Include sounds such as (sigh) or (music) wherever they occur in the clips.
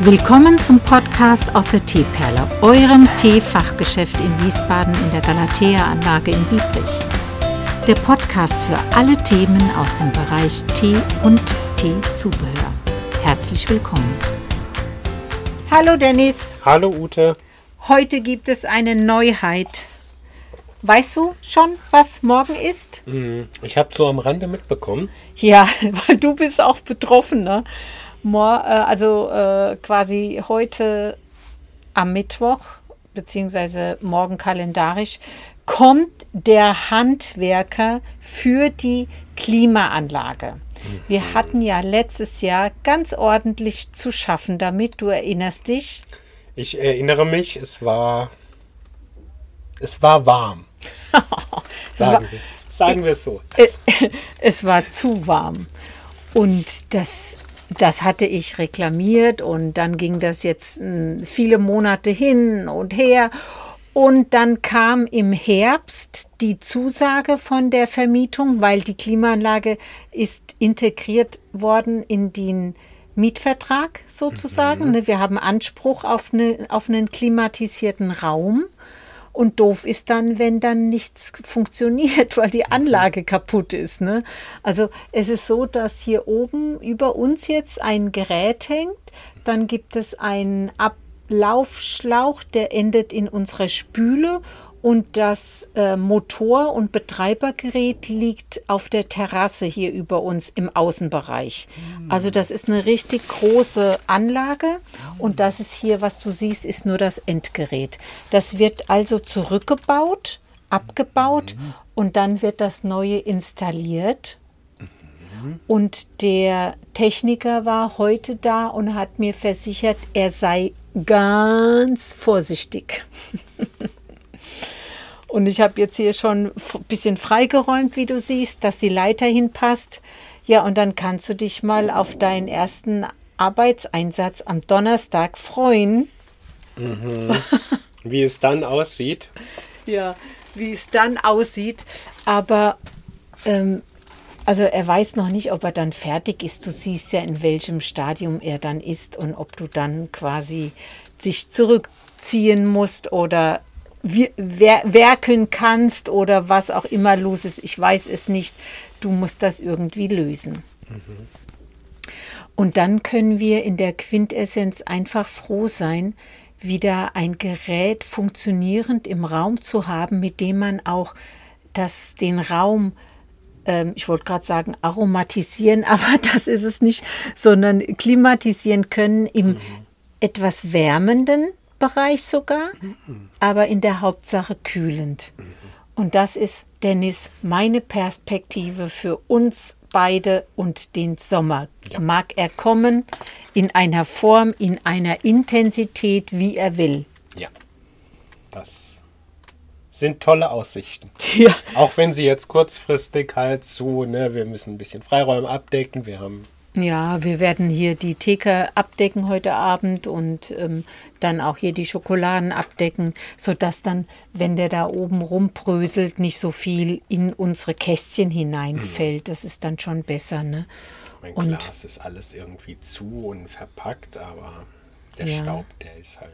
Willkommen zum Podcast aus der Teeperle, eurem Teefachgeschäft in Wiesbaden in der Galatea-Anlage in Biebrich. Der Podcast für alle Themen aus dem Bereich Tee und Teezubehör. Herzlich willkommen. Hallo Dennis. Hallo Ute. Heute gibt es eine Neuheit. Weißt du schon, was morgen ist? Hm, Ich habe so am Rande mitbekommen. Ja, (laughs) weil du bist auch betroffen, ne? Mor äh, also äh, quasi heute am Mittwoch, beziehungsweise morgen kalendarisch, kommt der Handwerker für die Klimaanlage. Wir hatten ja letztes Jahr ganz ordentlich zu schaffen damit, du erinnerst dich. Ich erinnere mich, es war es war warm. (laughs) Es war- Sagen, wir, sagen wir es so. es, (laughs) es war zu warm. Und das, das hatte ich reklamiert und dann ging das jetzt mm, viele Monate hin und her. Und dann kam im Herbst die Zusage von der Vermietung, weil die Klimaanlage ist integriert worden in den Mietvertrag sozusagen. Ne, Wir haben Anspruch auf, eine, auf einen klimatisierten Raum. Und doof ist dann, wenn dann nichts funktioniert, (laughs) weil die Anlage kaputt ist. Ne? Also es ist so, dass hier oben über uns jetzt ein Gerät hängt. Dann gibt es einen Ablaufschlauch, der endet in unserer Spüle. Und das äh, Motor- und Betreibergerät liegt auf der Terrasse hier über uns im Außenbereich. Also das ist eine richtig große Anlage und das ist hier, was du siehst, ist nur das Endgerät. Das wird also zurückgebaut, abgebaut und dann wird das neue installiert. Und der Techniker war heute da und hat mir versichert, er sei ganz vorsichtig. (laughs) Und ich habe jetzt hier schon ein bisschen freigeräumt, wie du siehst, dass die Leiter hinpasst. Ja, und dann kannst du dich mal auf deinen ersten Arbeitseinsatz am Donnerstag freuen. Wie es dann aussieht. (laughs) Ja, wie es dann aussieht. Aber ähm, also er weiß noch nicht, ob er dann fertig ist. Du siehst ja, in welchem Stadium er dann ist und ob du dann quasi sich zurückziehen musst oder wir- wer- werkeln kannst oder was auch immer los ist. Ich weiß es nicht. Du musst das irgendwie lösen. Und dann können wir in der Quintessenz einfach froh sein, wieder ein Gerät funktionierend im Raum zu haben, mit dem man auch das, den Raum, ähm, ich wollte gerade sagen, aromatisieren, (laughs) aber das ist es nicht, sondern klimatisieren können im etwas wärmenden Bereich sogar, aber in der Hauptsache kühlend. Und das ist, Dennis, meine Perspektive für uns beide und den Sommer. Mag er kommen in einer Form, in einer Intensität, wie er will. Ja. Das sind tolle Aussichten. (laughs) Ja. Auch wenn sie jetzt kurzfristig halt so, ne, wir müssen ein bisschen Freiräume abdecken. Wir haben Ja, wir werden hier die Theke abdecken heute Abend und ähm, dann auch hier die Schokoladen abdecken, sodass dann, wenn der da oben rumbröselt, nicht so viel in unsere Kästchen hineinfällt. Das ist dann schon besser, ne? mein Und- Glas ist alles irgendwie zu und verpackt, aber der Ja. Staub, der ist halt.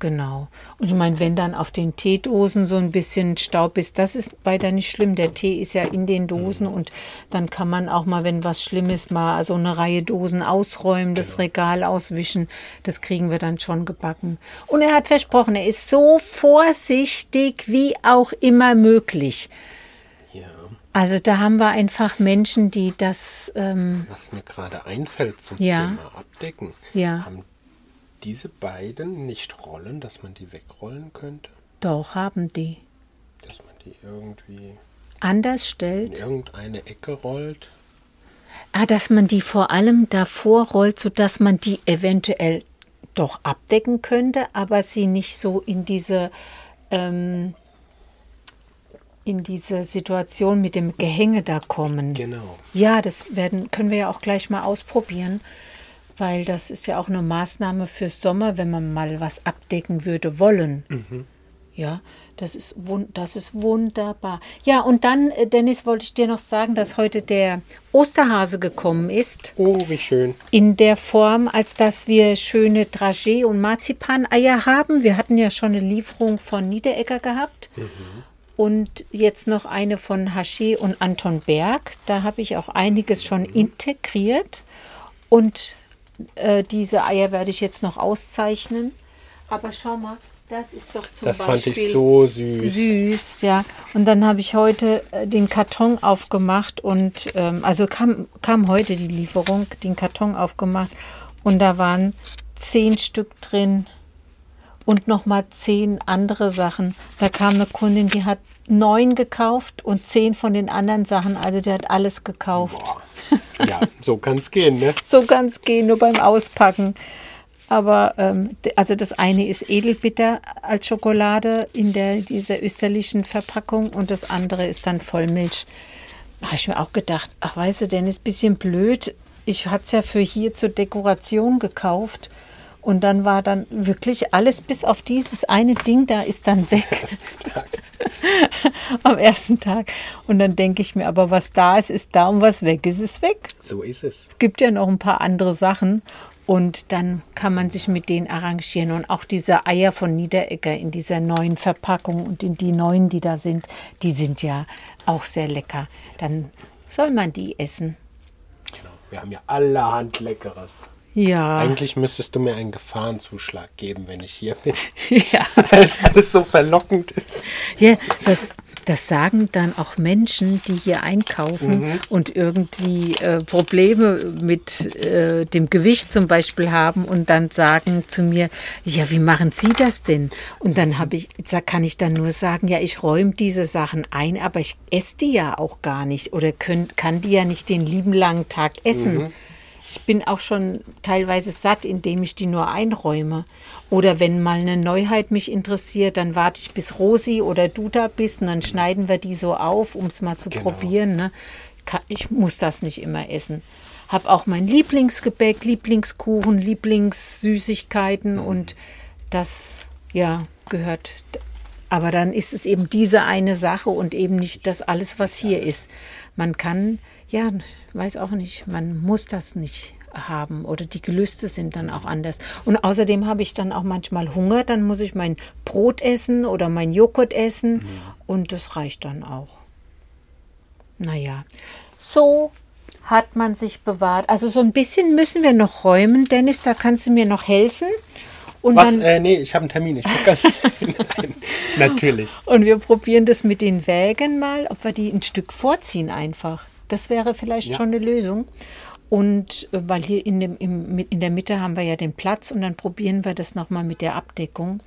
Genau. Und ich meine, wenn dann auf den Teedosen so ein bisschen Staub ist, das ist weiter nicht schlimm. Der Tee ist ja in den Dosen und dann kann man auch mal, wenn was schlimm ist, mal so eine Reihe Dosen ausräumen, das Regal auswischen. Das kriegen wir dann schon gebacken. Und er hat versprochen, er ist so vorsichtig wie auch immer möglich. Ja. Also da haben wir einfach Menschen, die das, ähm, Was mir gerade einfällt zum Ja. Thema Abdecken. Ja. Haben diese beiden nicht Rollen, dass man die wegrollen könnte? doch haben die. Dass man die irgendwie Anders in stellt. irgendeine Ecke rollt? Ah, dass man die vor allem davor rollt, sodass man die eventuell doch abdecken könnte, aber sie nicht so in diese, ähm, in diese Situation mit dem Gehänge da kommen. Genau. Ja, das werden, können wir ja auch gleich mal ausprobieren, weil das ist ja auch eine Maßnahme fürs Sommer, wenn man mal was abdecken würde wollen. Ja, Das ist, das ist wunderbar. Ja, und dann, äh, Dennis, wollte ich dir noch sagen, dass heute der Osterhase gekommen ist. Oh, wie schön. In der Form, als dass wir schöne Dragé- und Marzipaneier haben. Wir hatten ja schon eine Lieferung von Niederegger gehabt. Mhm. Und jetzt noch eine von Haché und Anton Berg. Da habe ich auch einiges schon mhm. integriert. Und äh, diese Eier werde ich jetzt noch auszeichnen. Aber schau mal, das ist doch zum das Beispiel. Das fand ich so süß. Süß, ja. Und dann habe ich heute äh, den Karton aufgemacht und ähm, also kam, kam heute die Lieferung, den Karton aufgemacht und da waren zehn Stück drin und nochmal zehn andere Sachen. Da kam eine Kundin, die hat neun gekauft und zehn von den anderen Sachen. Also die hat alles gekauft. Boah. Ja, so kann es gehen, ne? so kann es gehen, nur beim Auspacken. Aber ähm, also das eine ist Edelbitter als Schokolade in der, dieser österlichen Verpackung und das andere ist dann Vollmilch. Da habe ich mir auch gedacht, ach weißt du, denn ist ein bisschen blöd. Ich hatte es ja für hier zur Dekoration gekauft. Und dann war dann wirklich alles bis auf dieses eine Ding da ist dann weg. (laughs) Am ersten Tag. Und dann denke ich mir, aber was da ist, ist da und was weg ist, ist weg. So ist es. Es gibt ja noch ein paar andere Sachen. Und dann kann man sich mit denen arrangieren. Und auch diese Eier von Niederegger in dieser neuen Verpackung und in die neuen, die da sind, die sind ja auch sehr lecker. Dann soll man die essen. Genau. Wir haben ja allerhand Leckeres. Ja. Eigentlich müsstest du mir einen Gefahrenzuschlag geben, wenn ich hier bin. (laughs) ja. (laughs) Weil es alles so verlockend ist. Ja, das, das sagen dann auch Menschen, die hier einkaufen mhm. und irgendwie äh, Probleme mit äh, dem Gewicht zum Beispiel haben und dann sagen zu mir, ja, wie machen Sie das denn? Und dann habe ich, kann ich dann nur sagen, ja, ich räume diese Sachen ein, aber ich esse die ja auch gar nicht oder können, kann die ja nicht den lieben langen Tag essen. Mhm. Ich bin auch schon teilweise satt, indem ich die nur einräume. Oder wenn mal eine Neuheit mich interessiert, dann warte ich bis Rosi oder du da bist und dann schneiden wir die so auf, um es mal zu genau. probieren. Ne? Ich muss das nicht immer essen. Hab auch mein Lieblingsgebäck, Lieblingskuchen, Lieblingssüßigkeiten mhm. und das ja gehört. Aber dann ist es eben diese eine Sache und eben nicht das alles, was hier ist. Man kann ja, weiß auch nicht, man muss das nicht haben oder die Gelüste sind dann auch anders. Und außerdem habe ich dann auch manchmal Hunger, dann muss ich mein Brot essen oder mein Joghurt essen mhm. und das reicht dann auch. Naja, so hat man sich bewahrt. Also so ein bisschen müssen wir noch räumen, Dennis, da kannst du mir noch helfen. Und Was? Dann, äh, nee, ich habe einen Termin. Ich gar nicht. Nein, natürlich. Und wir probieren das mit den Wägen mal, ob wir die ein Stück vorziehen einfach. Das wäre vielleicht ja. schon eine Lösung. Und äh, weil hier in, dem, im, in der Mitte haben wir ja den Platz und dann probieren wir das nochmal mit der Abdeckung.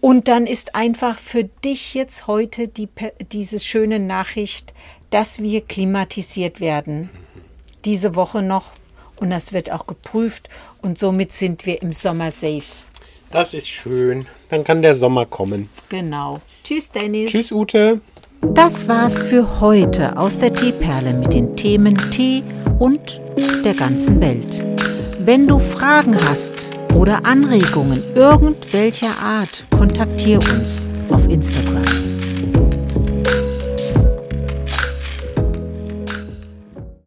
Und dann ist einfach für dich jetzt heute die, diese schöne Nachricht, dass wir klimatisiert werden. Diese Woche noch. Und das wird auch geprüft. Und somit sind wir im Sommer safe. Das ist schön. Dann kann der Sommer kommen. Genau. Tschüss, Dennis. Tschüss, Ute. Das war's für heute aus der Teeperle mit den Themen Tee und der ganzen Welt. Wenn du Fragen hast oder Anregungen irgendwelcher Art, kontaktiere uns auf Instagram.